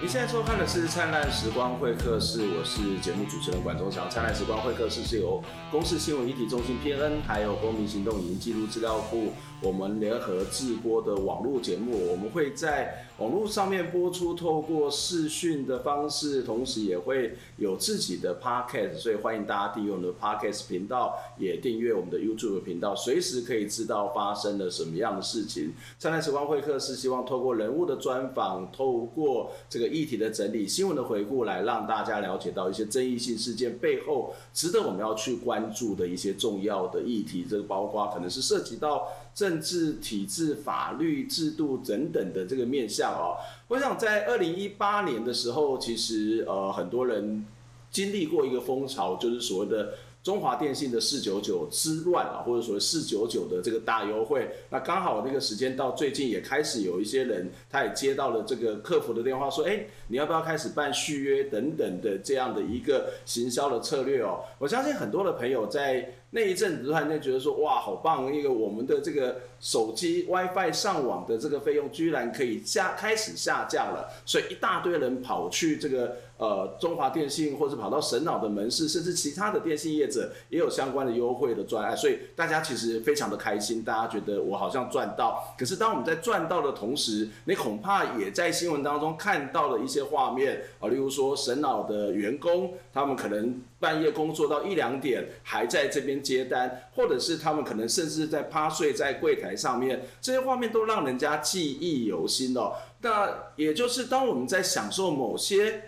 您现在收看的是《灿烂时光会客室》，我是节目主持人管中祥。《灿烂时光会客室》是由公视新闻议题中心 PN，还有公民行动影音记录资料库。我们联合制播的网络节目，我们会在网络上面播出，透过视讯的方式，同时也会有自己的 podcast，所以欢迎大家订阅我们的 podcast 频道，也订阅我们的 YouTube 频道，随时可以知道发生了什么样的事情。灿烂时光会客室希望透过人物的专访，透过这个议题的整理、新闻的回顾，来让大家了解到一些争议性事件背后值得我们要去关注的一些重要的议题，这个包括可能是涉及到。政治体制、法律制度等等的这个面向哦，我想在二零一八年的时候，其实呃很多人经历过一个风潮，就是所谓的。中华电信的四九九之乱啊，或者说四九九的这个大优惠，那刚好那个时间到，最近也开始有一些人，他也接到了这个客服的电话，说，哎，你要不要开始办续约等等的这样的一个行销的策略哦？我相信很多的朋友在那一阵子突然间觉得说，哇，好棒，一个我们的这个手机 WiFi 上网的这个费用居然可以下开始下降了，所以一大堆人跑去这个。呃，中华电信或者跑到神脑的门市，甚至其他的电信业者也有相关的优惠的专案，所以大家其实非常的开心，大家觉得我好像赚到。可是当我们在赚到的同时，你恐怕也在新闻当中看到了一些画面啊，例如说神脑的员工，他们可能半夜工作到一两点还在这边接单，或者是他们可能甚至在趴睡在柜台上面，这些画面都让人家记忆犹新哦。那也就是当我们在享受某些。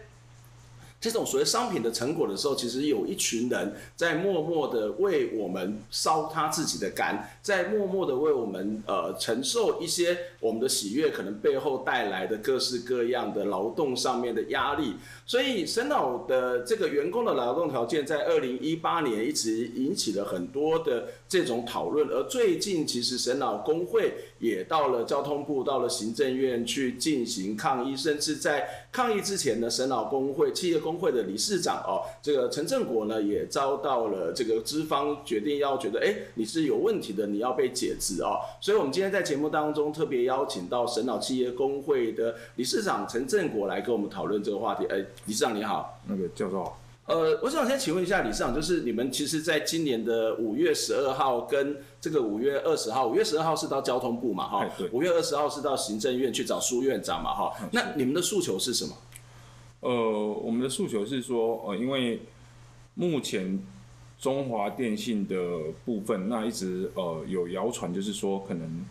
这种所谓商品的成果的时候，其实有一群人在默默的为我们烧他自己的肝，在默默的为我们呃承受一些我们的喜悦可能背后带来的各式各样的劳动上面的压力。所以神脑的这个员工的劳动条件，在二零一八年一直引起了很多的这种讨论，而最近其实神脑工会也到了交通部、到了行政院去进行抗议，甚至在抗议之前呢，省老工会企业工工会的理事长哦，这个陈正国呢也遭到了这个资方决定要觉得，哎，你是有问题的，你要被解职哦。所以，我们今天在节目当中特别邀请到省老企业工会的理事长陈正国来跟我们讨论这个话题。哎，理事长你好，那个教授，呃，我想先请问一下李市长，就是你们其实在今年的五月十二号跟这个五月二十号，五月十二号是到交通部嘛，哈，对，五月二十号是到行政院去找苏院长嘛，哈，那你们的诉求是什么？呃，我们的诉求是说，呃，因为目前中华电信的部分，那一直呃有谣传，就是说可能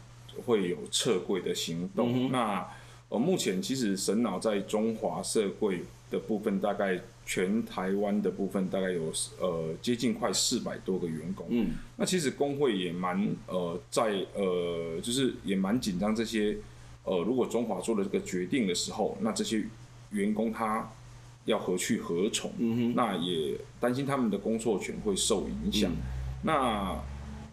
会有撤柜的行动。嗯、那呃，目前其实神脑在中华社柜的部分，大概全台湾的部分大概有呃接近快四百多个员工。嗯，那其实工会也蛮呃在呃就是也蛮紧张这些呃，如果中华做了这个决定的时候，那这些。员工他要何去何从？嗯哼，那也担心他们的工作权会受影响。嗯、那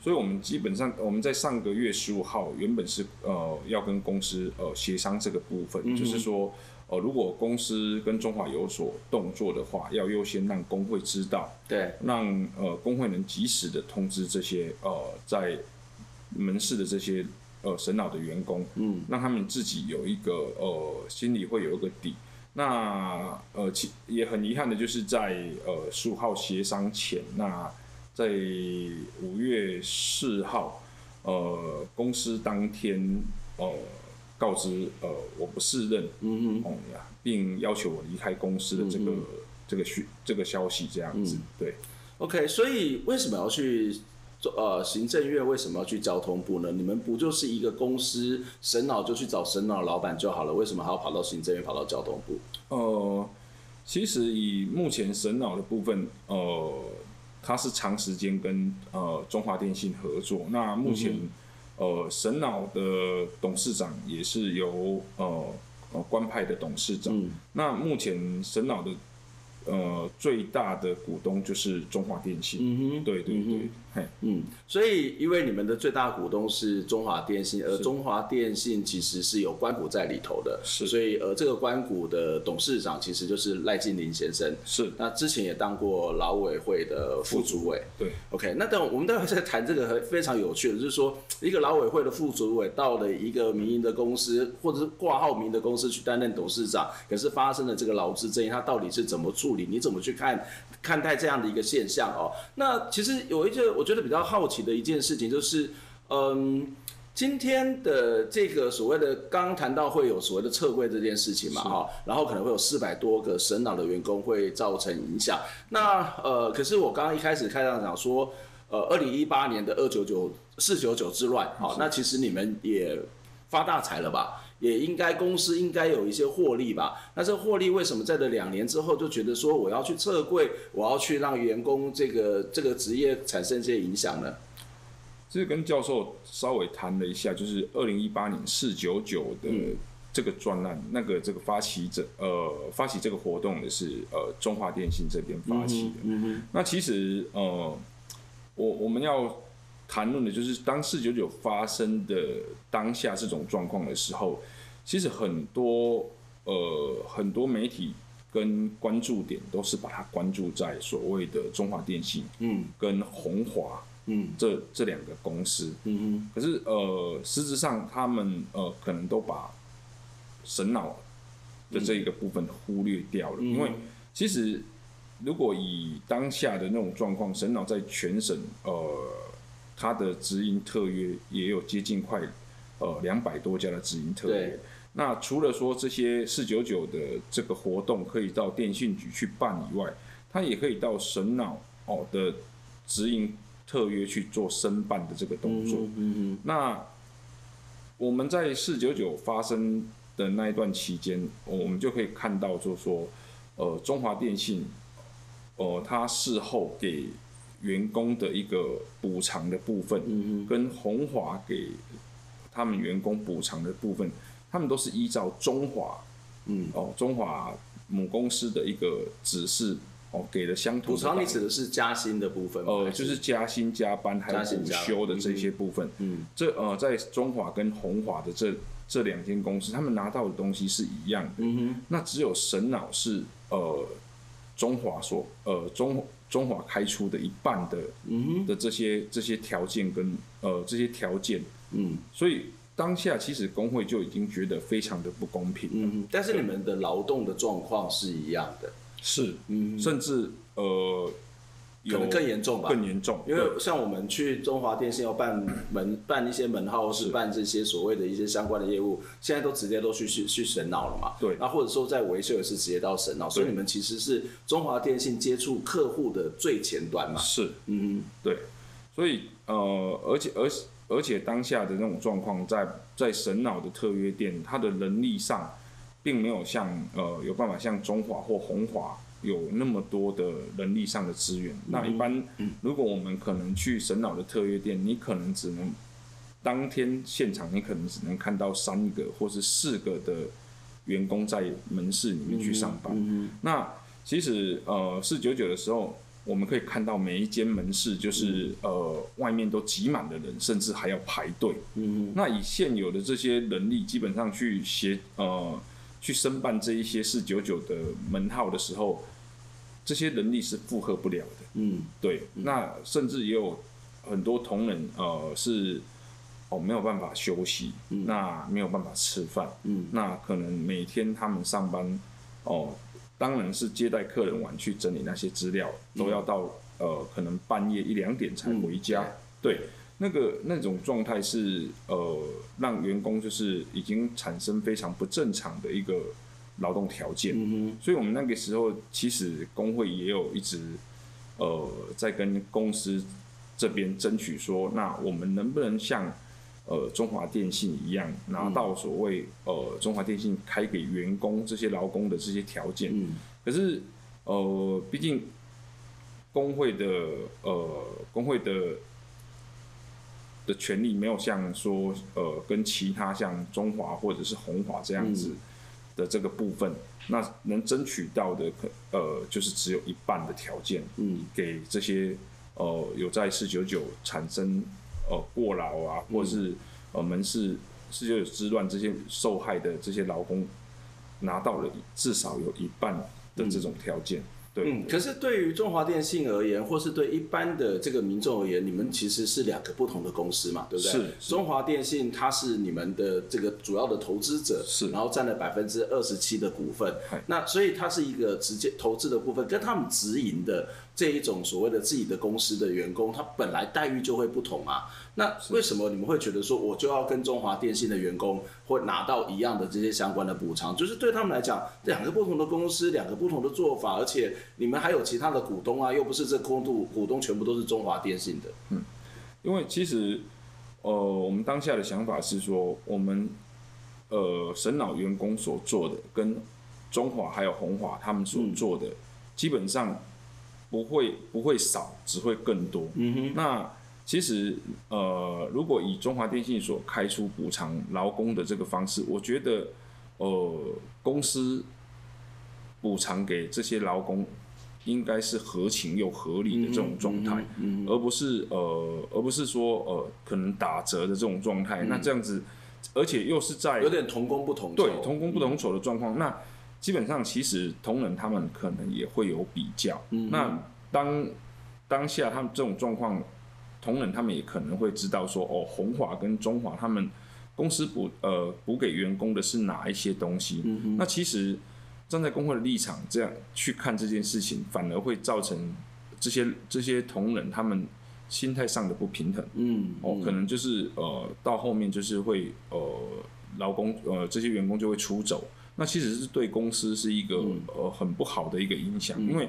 所以，我们基本上我们在上个月十五号原本是呃要跟公司呃协商这个部分，嗯、就是说呃如果公司跟中华有所动作的话，要优先让工会知道，对，让呃工会能及时的通知这些呃在门市的这些呃神脑的员工，嗯，让他们自己有一个呃心里会有一个底。那呃，其也很遗憾的就是在呃十五号协商前，那在五月四号，呃，公司当天呃告知呃我不适任，嗯哼，呀、嗯，并要求我离开公司的这个、这个讯这个消息这样子，嗯、对，OK，所以为什么要去？呃，行政院为什么要去交通部呢？你们不就是一个公司，神脑就去找神脑老板就好了，为什么还要跑到行政院，跑到交通部？呃，其实以目前神脑的部分，呃，它是长时间跟呃中华电信合作。那目前、呃神脑的董事长也是由呃呃官派的董事长。嗯、那目前神脑的呃最大的股东就是中华电信。嗯哼，对对对。嗯，所以因为你们的最大股东是中华电信，而中华电信其实是有关股在里头的，是，所以呃，这个关股的董事长其实就是赖金林先生，是，那之前也当过劳委会的副主委，对，OK，那等我们待会再谈这个非常有趣的，就是说一个劳委会的副主委到了一个民营的公司或者是挂号民营的公司去担任董事长，可是发生了这个劳资争议，他到底是怎么处理？你怎么去看看待这样的一个现象哦？那其实有一个我觉得比较好奇的一件事情就是，嗯，今天的这个所谓的刚刚谈到会有所谓的撤柜这件事情嘛，哈，然后可能会有四百多个省脑的员工会造成影响。那呃，可是我刚刚一开始开场讲说，呃，二零一八年的二九九四九九之乱，好，那其实你们也发大财了吧？也应该公司应该有一些获利吧？那这获利为什么在这两年之后就觉得说我要去撤柜，我要去让员工这个这个职业产生一些影响呢？这跟教授稍微谈了一下，就是二零一八年四九九的这个专案，嗯、那个这个发起者呃发起这个活动的是呃中华电信这边发起的。嗯嗯、那其实呃我我们要。谈论的就是当四九九发生的当下这种状况的时候，其实很多呃很多媒体跟关注点都是把它关注在所谓的中华电信，嗯，跟宏华，嗯，这这两个公司，嗯哼，可是呃实质上他们呃可能都把神脑的这一个部分忽略掉了，嗯、因为其实如果以当下的那种状况，神脑在全省呃。它的直营特约也有接近快，呃两百多家的直营特约。那除了说这些四九九的这个活动可以到电信局去办以外，它也可以到神脑哦的直营特约去做申办的这个动作。嗯嗯嗯。那我们在四九九发生的那一段期间，我们就可以看到，就是说，呃，中华电信，呃，它事后给。员工的一个补偿的部分，嗯、跟红华给他们员工补偿的部分，他们都是依照中华，嗯，哦，中华母公司的一个指示，哦，给了相同的补偿。你指的是加薪的部分吗？呃，就是加薪、加班还有补休的这些部分。嗯，这呃，在中华跟红华的这这两间公司，他们拿到的东西是一样的。嗯哼，那只有神脑是呃。中华所呃中中华开出的一半的、嗯、的这些这些条件跟呃这些条件，嗯，所以当下其实工会就已经觉得非常的不公平，嗯，但是你们的劳动的状况是一样的，是，嗯，甚至呃。可能更严重吧，更严重，因为像我们去中华电信要办门办一些门号，或是办这些所谓的一些相关的业务，现在都直接都去去去神脑了嘛。对，那或者说在维修也是直接到神脑，所以你们其实是中华电信接触客户的最前端嘛。是，嗯，对，所以呃，而且而而且当下的那种状况，在在神脑的特约店，它的能力上，并没有像呃有办法像中华或红华。有那么多的人力上的资源，那一般如果我们可能去神脑的特约店，你可能只能当天现场，你可能只能看到三个或是四个的员工在门市里面去上班。那其实呃四九九的时候，我们可以看到每一间门市就是呃外面都挤满了人，甚至还要排队。那以现有的这些人力，基本上去协呃去申办这一些四九九的门号的时候。这些能力是负荷不了的，嗯，对，嗯、那甚至也有很多同仁，呃，是哦没有办法休息，嗯、那没有办法吃饭，嗯，那可能每天他们上班，哦，当然是接待客人完去整理那些资料，嗯、都要到呃可能半夜一两点才回家，嗯、对，那个那种状态是呃让员工就是已经产生非常不正常的一个。劳动条件，嗯、所以我们那个时候其实工会也有一直，呃，在跟公司这边争取说，那我们能不能像呃中华电信一样拿到所谓呃中华电信开给员工这些劳工的这些条件？嗯、可是呃，毕竟工会的呃工会的的权利没有像说呃跟其他像中华或者是红华这样子。嗯的这个部分，那能争取到的可呃，就是只有一半的条件，嗯，给这些呃有在四九九产生呃过劳啊，或者是呃门市四九九之乱这些受害的这些劳工拿到了至少有一半的这种条件。嗯对嗯，可是对于中华电信而言，或是对一般的这个民众而言，你们其实是两个不同的公司嘛，对不对？是。中华电信它是你们的这个主要的投资者，是，然后占了百分之二十七的股份，那所以它是一个直接投资的部分，跟他们直营的。这一种所谓的自己的公司的员工，他本来待遇就会不同啊。那为什么你们会觉得说，我就要跟中华电信的员工会拿到一样的这些相关的补偿？就是对他们来讲，两个不同的公司，两个不同的做法，而且你们还有其他的股东啊，又不是这空度股东全部都是中华电信的。嗯，因为其实，呃，我们当下的想法是说，我们呃神脑员工所做的，跟中华还有红华他们所做的，嗯、基本上。不会不会少，只会更多。嗯哼。那其实呃，如果以中华电信所开出补偿劳工的这个方式，我觉得呃，公司补偿给这些劳工应该是合情又合理的这种状态，嗯嗯、而不是呃，而不是说呃，可能打折的这种状态。嗯、那这样子，而且又是在有点同工不同酬，对，同工不同酬的状况，嗯、那。基本上，其实同仁他们可能也会有比较。嗯、那当当下他们这种状况，同仁他们也可能会知道说，哦，红华跟中华他们公司补呃补给员工的是哪一些东西。嗯、那其实站在工会的立场这样去看这件事情，反而会造成这些这些同仁他们心态上的不平衡。嗯，哦，可能就是呃到后面就是会呃劳工呃这些员工就会出走。那其实是对公司是一个、嗯、呃很不好的一个影响，嗯、因为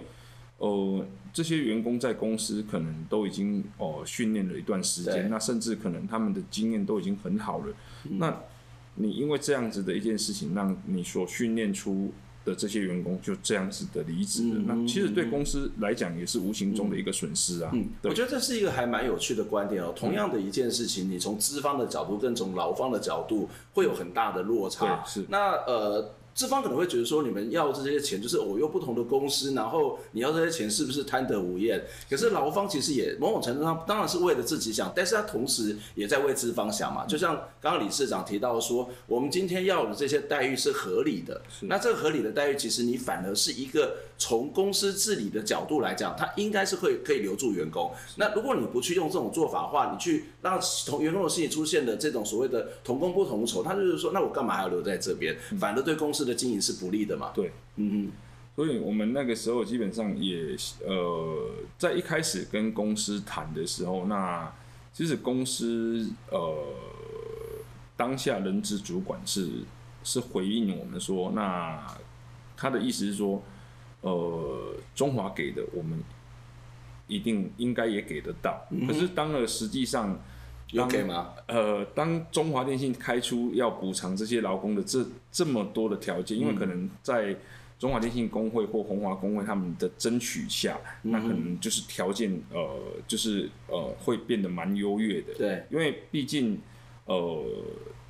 呃这些员工在公司可能都已经哦、呃、训练了一段时间，那甚至可能他们的经验都已经很好了。嗯、那你因为这样子的一件事情，让你所训练出的这些员工就这样子的离职了，嗯、那其实对公司来讲也是无形中的一个损失啊。嗯，我觉得这是一个还蛮有趣的观点哦。同样的一件事情，你从资方的角度跟从劳方的角度会有很大的落差。是那呃。资方可能会觉得说，你们要这些钱，就是我用不同的公司，然后你要这些钱是不是贪得无厌？可是劳方其实也某种程度上当然是为了自己想，但是他同时也在为资方想嘛。就像刚刚理事长提到说，我们今天要的这些待遇是合理的，那这个合理的待遇，其实你反而是一个从公司治理的角度来讲，他应该是会可以留住员工。那如果你不去用这种做法的话，你去让同员工的心里出现的这种所谓的同工不同酬，他就是说，那我干嘛还要留在这边？反而对公司的经营是不利的嘛？对，嗯嗯，所以我们那个时候基本上也呃，在一开始跟公司谈的时候，那其实公司呃当下人资主管是是回应我们说，那他的意思是说，呃，中华给的我们一定应该也给得到，嗯、可是当了实际上。有给吗？呃，当中华电信开出要补偿这些劳工的这这么多的条件，嗯、因为可能在中华电信工会或红华工会他们的争取下，嗯、那可能就是条件呃，就是呃会变得蛮优越的。对，因为毕竟呃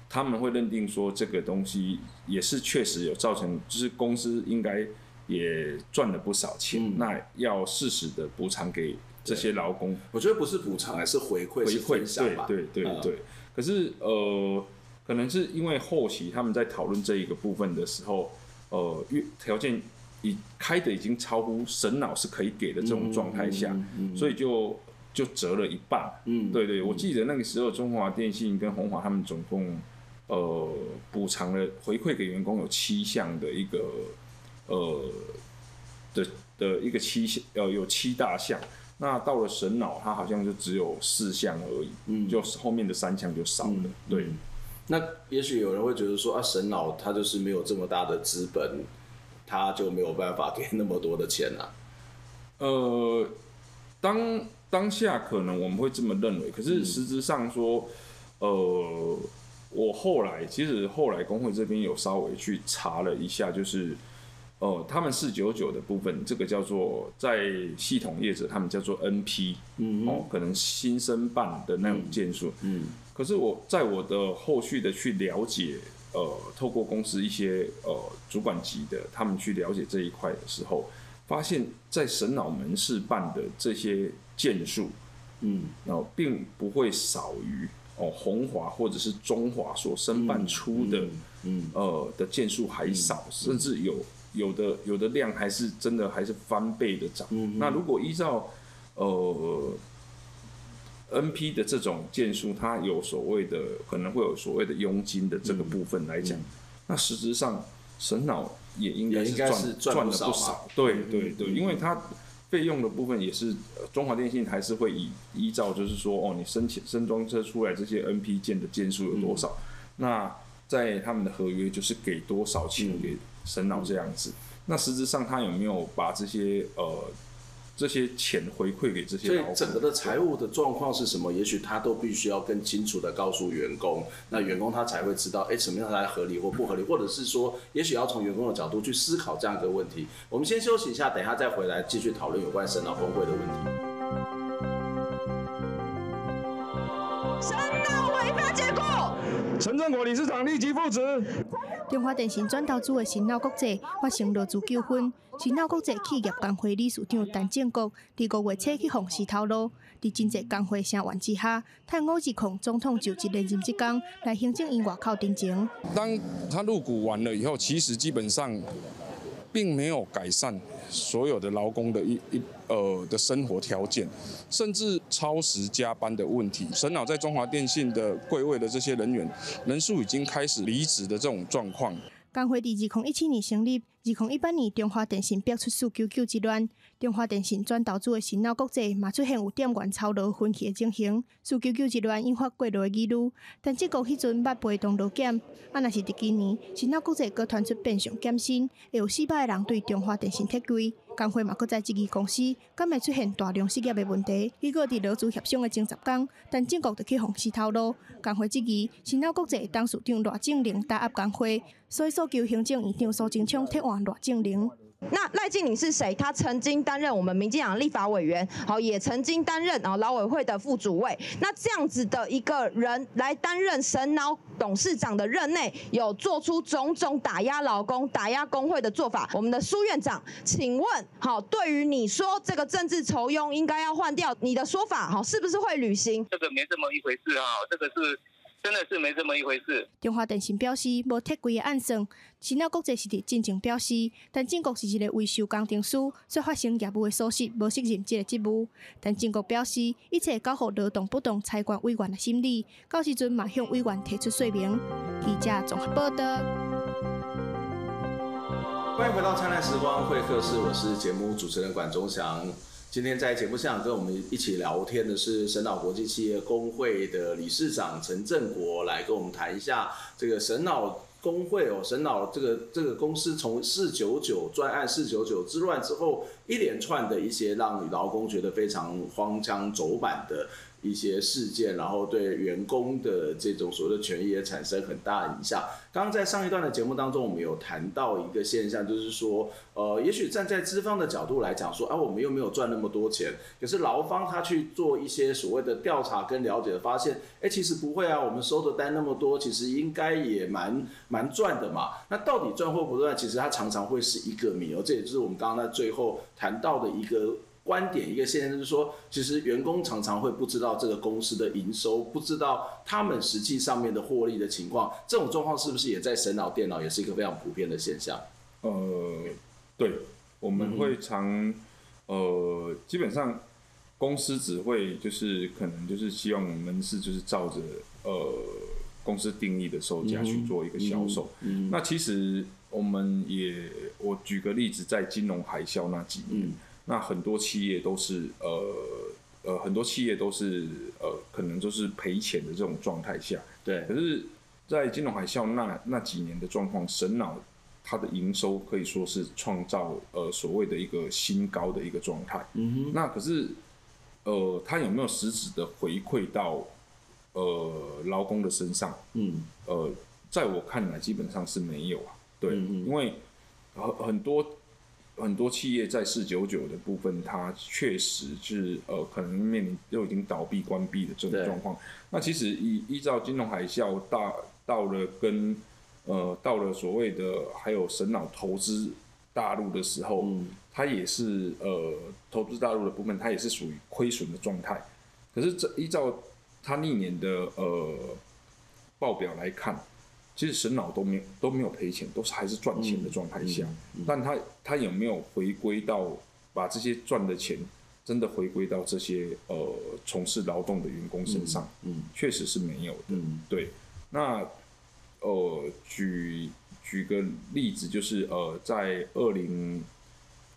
他们会认定说这个东西也是确实有造成，就是公司应该也赚了不少钱，嗯、那要适时的补偿给。这些劳工，我觉得不是补偿，而是回馈，回馈，对对对对。嗯、可是呃，可能是因为后期他们在讨论这一个部分的时候，呃，条件已开的已经超乎神脑是可以给的这种状态下，所以就就折了一半。嗯，对对，我记得那个时候中华电信跟红华他们总共呃补偿了回馈给员工有七项的一个呃的的一个七项呃有七大项。那到了神脑，它好像就只有四项而已，嗯，就后面的三项就少了。嗯、对，那也许有人会觉得说啊，神脑它就是没有这么大的资本，它就没有办法给那么多的钱啊。呃，当当下可能我们会这么认为，可是实质上说，嗯、呃，我后来其实后来工会这边有稍微去查了一下，就是。哦，他们四九九的部分，这个叫做在系统业者，他们叫做 NP，嗯哼，哦，可能新生办的那种件数，嗯，可是我在我的后续的去了解，呃，透过公司一些呃主管级的，他们去了解这一块的时候，发现，在神脑门市办的这些件数，嗯，然后并不会少于哦红华或者是中华所申办出的，嗯，嗯。嗯呃的件数还少，嗯、甚至有有的有的量还是真的还是翻倍的涨。那如果依照呃 NP 的这种件数，它有所谓的可能会有所谓的佣金的这个部分来讲，那实质上神脑。也应该是赚赚了不少，对对对，因为它费用的部分也是中华电信还是会以依照就是说哦，你申请升装车出来这些 NP 件的件数有多少，那在他们的合约就是给多少钱给神脑这样子，那实质上他有没有把这些呃？这些钱回馈给这些，所以整个的财务的状况是什么？也许他都必须要更清楚的告诉员工，那员工他才会知道，哎，什么样才合理或不合理，或者是说，也许要从员工的角度去思考这样一个问题。我们先休息一下，等一下再回来继续讨论有关神脑峰会的问题。神脑违法结果，陈正国理事长立即复职。中华电信转投资的新奥国际发生落资纠纷，新奥国际企业工会理事长陈建国伫五月初去红市透露，伫真济工会声援之下，趁五二空总统就职连任之工来行政院外口定情。当他入股完了以后，其实基本上并没有改善所有的劳工的一一呃的生活条件，甚至超时加班的问题。神老在中华电信的柜位的这些人员人数已经开始离职的这种状况。工会伫二零一七年成立，零一八年中华电信爆出四九九之乱，中华电信转投资的新脑国际嘛出现有店员操劳分歧的情形，四九九之乱引发过路的疑虑，但这个迄阵捌被动劳检，啊，若是伫今年新脑国际阁传出变相减薪，会有四百个人对中华电信脱柜。工会嘛，搁在质疑公司敢会出现大量失业的问题。伊个伫劳资协商的前十工，但政国就去访视透露，工会质疑新奥国际董事长赖正宁打压工会，所以诉求行政院长苏贞昌替换赖正宁。那赖静玲是谁？他曾经担任我们民进党立法委员，好，也曾经担任啊劳委会的副主委。那这样子的一个人来担任神脑董事长的任内，有做出种种打压劳工、打压工会的做法。我们的苏院长，请问，好，对于你说这个政治酬庸应该要换掉，你的说法，好，是不是会履行？这个没这么一回事啊，这个是。真的是没这么一回事。中华电信表示无铁柜的暗算，神脑国际是伫进前表示，但政国是一个维修工程师，所发生业务的疏失，无适任这个职务。但政国表示，一切交予劳动不当裁决委员的审理，到时阵马向委员提出说明。记者综合报道。欢迎回到灿烂时光会客室，我是节目主持人管中祥。今天在节目现场跟我们一起聊天的是神脑国际企业工会的理事长陈振国，来跟我们谈一下这个神脑工会哦，神脑这个这个公司从四九九专案四九九之乱之后，一连串的一些让劳工觉得非常荒腔走板的。一些事件，然后对员工的这种所谓的权益也产生很大的影响。刚刚在上一段的节目当中，我们有谈到一个现象，就是说，呃，也许站在资方的角度来讲，说，啊，我们又没有赚那么多钱，可是劳方他去做一些所谓的调查跟了解，发现，哎，其实不会啊，我们收的单那么多，其实应该也蛮蛮赚的嘛。那到底赚或不赚，其实它常常会是一个谜哦。这也就是我们刚刚在最后谈到的一个。观点一个现象就是说，其实员工常常会不知道这个公司的营收，不知道他们实际上面的获利的情况。这种状况是不是也在神脑电脑也是一个非常普遍的现象？呃，对，我们会常，嗯、呃，基本上公司只会就是可能就是希望我们是就是照着呃公司定义的售价去做一个销售。嗯，嗯，那其实我们也，我举个例子，在金融海啸那几年。嗯那很多企业都是呃呃，很多企业都是呃，可能就是赔钱的这种状态下。对。可是，在金融海啸那那几年的状况，神脑它的营收可以说是创造呃所谓的一个新高的一个状态。嗯哼。那可是呃，它有没有实质的回馈到呃劳工的身上？嗯。呃，在我看来，基本上是没有啊。对。因为很很多。很多企业在四九九的部分，它确实是呃，可能面临就已经倒闭关闭的这种状况。那其实依依照金融海啸大到了跟呃到了所谓的还有神脑投资大陆的时候，嗯它也是呃投资大陆的部分，它也是属于亏损的状态。可是这依照它历年的呃报表来看，其实神脑都没有都没有赔钱，都是还是赚钱的状态下。嗯但他他有没有回归到把这些赚的钱真的回归到这些呃从事劳动的员工身上？嗯确实是没有的。嗯对，那呃，举举个例子，就是呃，在二零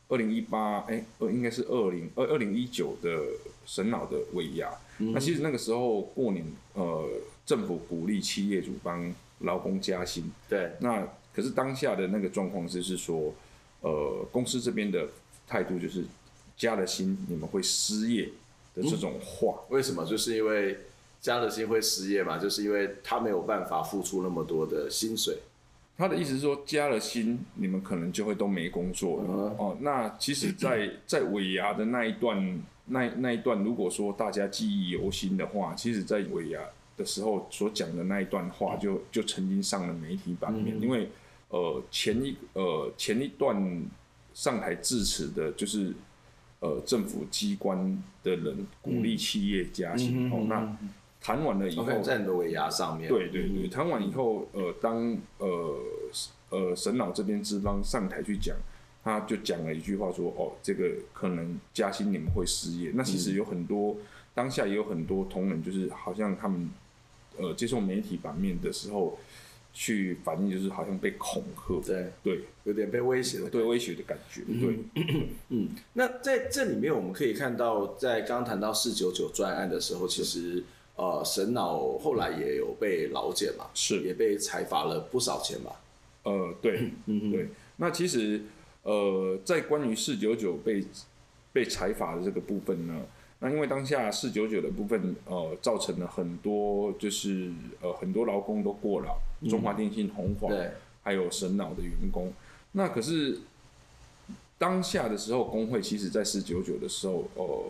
二零一八，哎，呃，应该是二零二二零一九的神脑的尾牙。嗯那其实那个时候过年，呃，政府鼓励企业主帮劳工加薪。对，那可是当下的那个状况就是说，呃，公司这边的态度就是加了薪你们会失业的这种话。为什么？就是因为加了薪会失业嘛，就是因为他没有办法付出那么多的薪水。他的意思是说，加了薪，你们可能就会都没工作了。嗯哦，那其实在，在 在尾牙的那一段，那那一段，如果说大家记忆犹新的话，其实，在尾牙的时候所讲的那一段话就，就就曾经上了媒体版面。嗯因为呃，前一呃前一段上台致辞的，就是呃政府机关的人鼓励企业加薪。嗯哦，那谈完了以后。在你的尾牙上面。对对对，谈完以后，呃，当呃呃沈老这边资方上台去讲，他就讲了一句话说，哦，这个可能加薪你们会失业。那其实有很多、当下也有很多同仁，就是好像他们呃接受媒体版面的时候，去反映就是好像被恐吓，对，对有点被威胁的。对威胁的感觉，对。嗯，那在这里面我们可以看到，在刚刚谈到四九九专案的时候，其实呃神脑后来也有被劳检嘛，是也被裁罚了不少钱吧？呃，对，嗯对。那其实，呃，在关于四九九被被裁罚的这个部分呢，那因为当下四九九的部分，呃，造成了很多就是呃很多劳工都过劳，中华电信、红华，对，还有神脑的员工。那可是当下的时候，工会其实在四九九的时候，呃，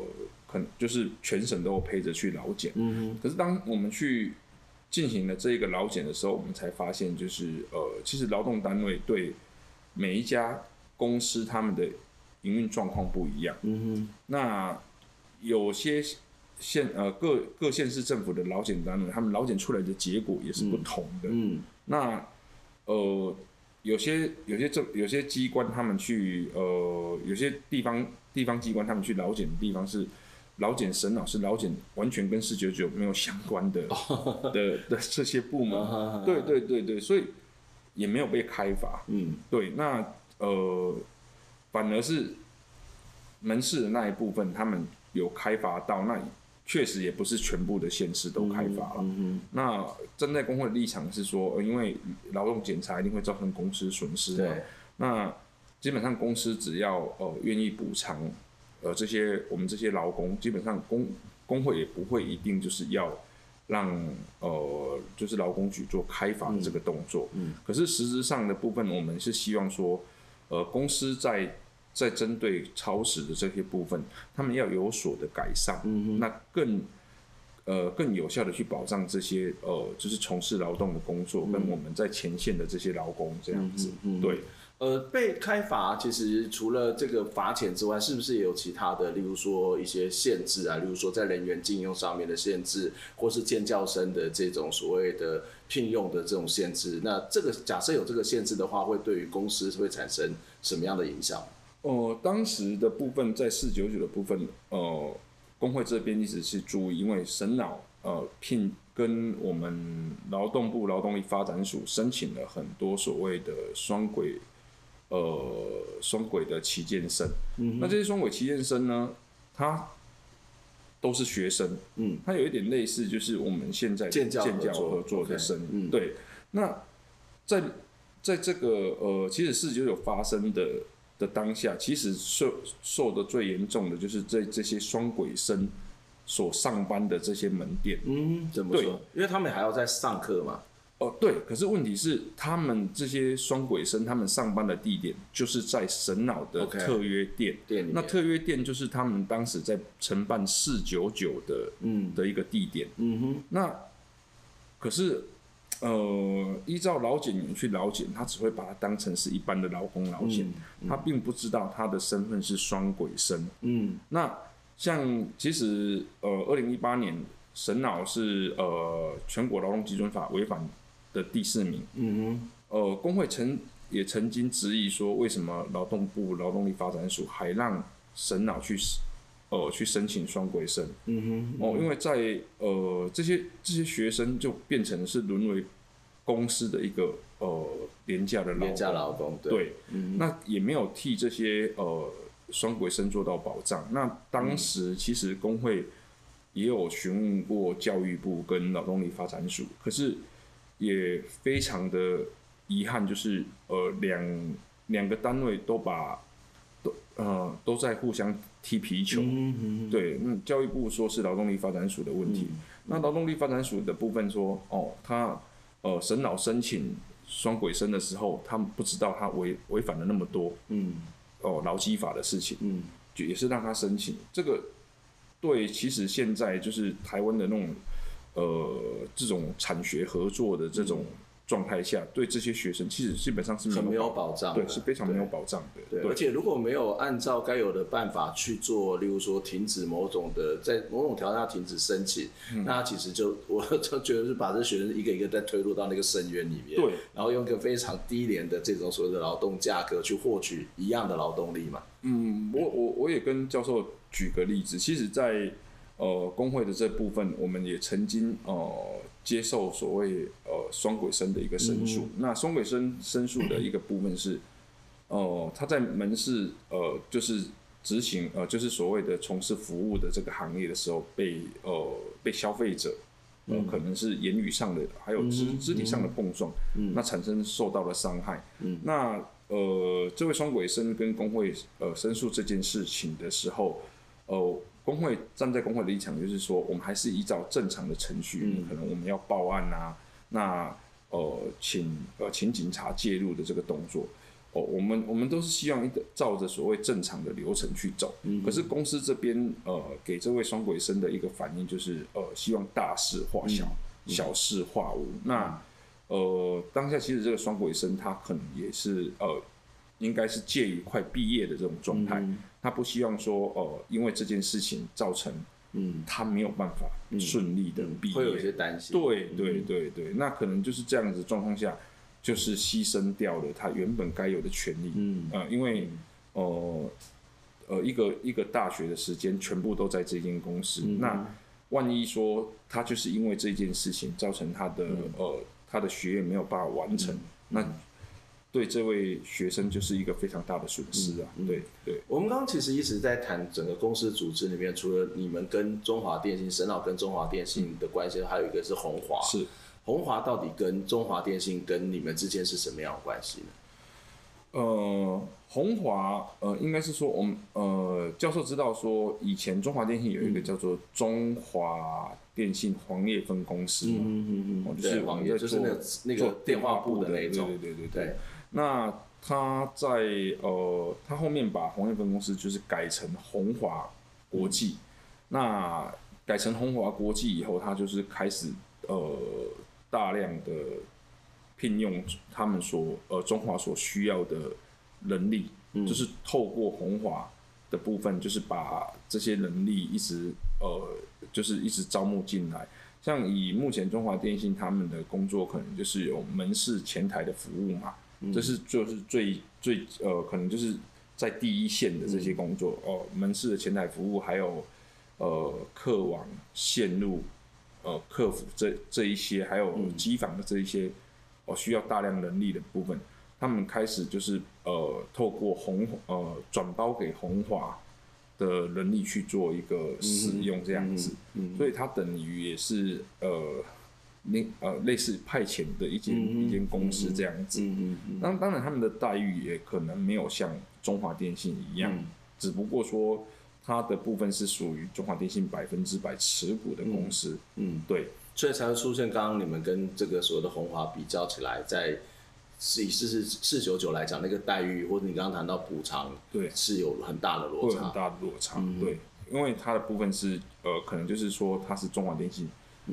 可能就是全省都有陪着去劳检。嗯可是当我们去进行了这个劳检的时候，我们才发现，就是呃，其实劳动单位对每一家公司他们的营运状况不一样。嗯哼那有些县呃各各县市政府的老检单位，他们老检出来的结果也是不同的。嗯那呃，有些有些政有些机关他们去呃，有些地方地方机关他们去老检的地方是老检神脑是老检完全跟四九九没有相关的、的的这些部门，对对对对，所以也没有被开罚。嗯对，那呃，反而是门市的那一部分，他们有开发到，那确实也不是全部的县市都开发了。嗯那站在工会的立场是说，呃因为劳动检查一定会造成公司损失嘛对，那基本上公司只要呃愿意补偿呃这些我们这些劳工，基本上工工会也不会一定就是要让呃就是劳工局做开发的这个动作。嗯可是实质上的部分，我们是希望说，呃公司在在针对超时的这些部分，他们要有所的改善。嗯那更呃更有效的去保障这些呃就是从事劳动的工作，跟我们在前线的这些劳工这样子。对，呃，被开罚其实除了这个罚钱之外，是不是也有其他的，例如说一些限制啊，例如说在人员禁用上面的限制，或是建教生的这种所谓的聘用的这种限制？那这个假设有这个限制的话，会对于公司会产生什么样的影响？呃，当时的部分在四九九的部分，呃，工会这边一直是注意，因为神脑呃聘跟我们劳动部劳动力发展署申请了很多所谓的双轨呃双轨的旗舰生，嗯那这些双轨旗舰生呢，他都是学生，嗯，它有一点类似，就是我们现在建教合作建教合作的生，嗯。对。那在在这个呃，其实四九九发生的的当下，其实受受的最严重的就是这这些双轨生所上班的这些门店。嗯，怎么对说？因为他们还要在上课嘛。哦，对，可是问题是，他们这些双轨生，他们上班的地点就是在神脑的特约店。那特约店就是他们当时在承办四九九的嗯的一个地点。嗯哼，那可是呃，依照劳检员去劳检，他只会把它当成是一般的劳工劳检，他并不知道他的身份是双轨生。嗯，那像其实呃，二零一八年沈脑是呃全国劳动基准法违反的第四名。嗯哼，呃，工会曾也曾经质疑说，为什么劳动部劳动力发展署还让沈脑去呃去申请双轨生？嗯哼，哦，因为在呃这些这些学生就变成是沦为公司的一个呃廉价的廉价劳工，对，对嗯、那也没有替这些呃双轨生做到保障。那当时其实工会也有询问过教育部跟劳动力发展署，可是也非常的遗憾，就是呃两两个单位都把都呃都在互相踢皮球。嗯嗯、对，嗯，教育部说是劳动力发展署的问题，嗯、那劳动力发展署的部分说，哦，他。呃，神老申请双轨生的时候，他们不知道他违违反了那么多，嗯，哦，劳基法的事情，嗯，就也是让他申请这个。对，其实现在就是台湾的那种，呃，这种产学合作的这种。嗯状态下，对这些学生其实基本上是没有很没有保障，对，是非常没有保障的。对，而且如果没有按照该有的办法去做，例如说停止某种的，在某种条件下停止申请，嗯、那其实就我就觉得是把这学生一个一个再推入到那个深渊里面，对，然后用一个非常低廉的这种所谓的劳动价格去获取一样的劳动力嘛。嗯，我我我也跟教授举个例子，其实在，在呃工会的这部分，我们也曾经呃。接受所谓呃双轨生的一个申诉，嗯、那双轨生申诉的一个部分是，呃他在门市呃就是执行呃就是所谓的从事服务的这个行业的时候被呃被消费者呃、嗯、可能是言语上的还有肢肢体上的碰撞，嗯、那产生受到了伤害，嗯、那呃这位双轨生跟工会呃申诉这件事情的时候，呃。工会站在工会的立场，就是说，我们还是依照正常的程序，嗯、可能我们要报案啊，那呃，请呃请警察介入的这个动作，哦，我们我们都是希望一个照着所谓正常的流程去走。嗯、可是公司这边呃给这位双鬼生的一个反应就是呃希望大事化小，嗯、小事化无。嗯、那呃当下其实这个双鬼生他可能也是呃应该是介于快毕业的这种状态。嗯。他不希望说，呃，因为这件事情造成，嗯，他没有办法顺利的毕业，会有一些担心。对对对对，那可能就是这样子状况下，就是牺牲掉了他原本该有的权利。嗯，呃，因为，呃，呃，一个一个大学的时间全部都在这间公司，那万一说他就是因为这件事情造成他的，呃，他的学业没有办法完成，那。对这位学生就是一个非常大的损失啊！嗯、对对，我们刚刚其实一直在谈整个公司组织里面，除了你们跟中华电信、沈老跟中华电信的关系，还有一个是红华。是红华到底跟中华电信跟你们之间是什么样的关系呢？呃，红华呃，应该是说我们呃，教授知道说，以前中华电信有一个叫做中华电信黄页分公司嘛，嗯嗯嗯，就是黄页就是那个那个电话簿的那种，对对对对对。那他在呃，他后面把鸿业分公司就是改成红华国际。嗯、那改成红华国际以后，他就是开始呃大量的聘用他们所呃中华所需要的人力，嗯、就是透过红华的部分，就是把这些人力一直呃就是一直招募进来。像以目前中华电信他们的工作，可能就是有门市前台的服务嘛。这是就是最最呃，可能就是在第一线的这些工作哦，门市的前台服务，还有呃客网线路呃客服这这一些，还有机房的这一些哦，需要大量人力的部分，他们开始就是呃透过红呃转包给红华的人力去做一个使用这样子，所以它等于也是呃。那呃，类似派遣的一间、嗯、一间公司这样子，嗯嗯，当当然他们的待遇也可能没有像中华电信一样，嗯、只不过说它的部分是属于中华电信百分之百持股的公司，嗯，嗯。对，所以才会出现刚刚你们跟这个所谓的红华比较起来，在是以四四四九九来讲，那个待遇或者你刚刚谈到补偿，对，是有很大的落差，很大的落差，嗯、对，因为它的部分是呃，可能就是说它是中华电信。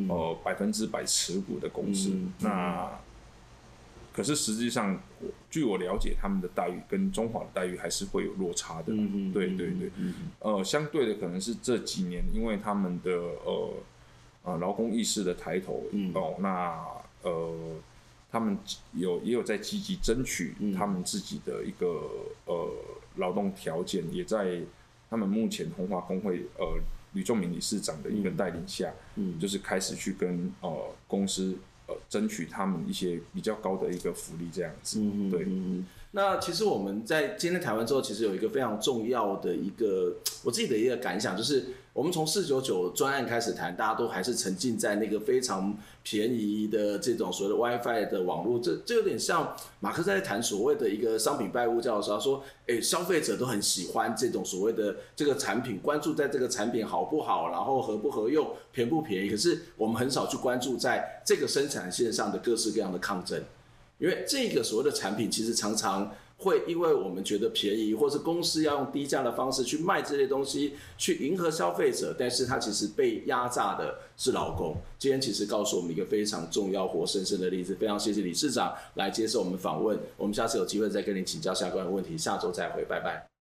呃百分之百持股的公司。嗯、那可是实际上，据我了解，他们的待遇跟中华的待遇还是会有落差的。嗯、对对对，嗯、呃，相对的可能是这几年，因为他们的呃呃劳工意识的抬头，嗯、哦，那呃他们有也有在积极争取他们自己的一个呃劳动条件，也在他们目前红华工会呃吕仲明理事长的一个带领下，嗯，就是开始去跟呃公司。呃，争取他们一些比较高的一个福利，这样子。嗯对。那其实我们在今天谈完之后，其实有一个非常重要的一个我自己的一个感想，就是我们从四九九专案开始谈，大家都还是沉浸在那个非常便宜的这种所谓的 WiFi 的网络，这这有点像马克在谈所谓的一个商品拜物教的时候，他说，哎，消费者都很喜欢这种所谓的这个产品，关注在这个产品好不好，然后合不合用，便不便宜，可是我们很少去关注在这个生产线上的各式各样的抗争。因为这个所谓的产品，其实常常会因为我们觉得便宜，或是公司要用低价的方式去卖这些东西，去迎合消费者，但是它其实被压榨的是劳工。今天其实告诉我们一个非常重要、活生生的例子。非常谢谢李市长来接受我们访问，我们下次有机会再跟您请教相关的问题，下周再会，拜拜。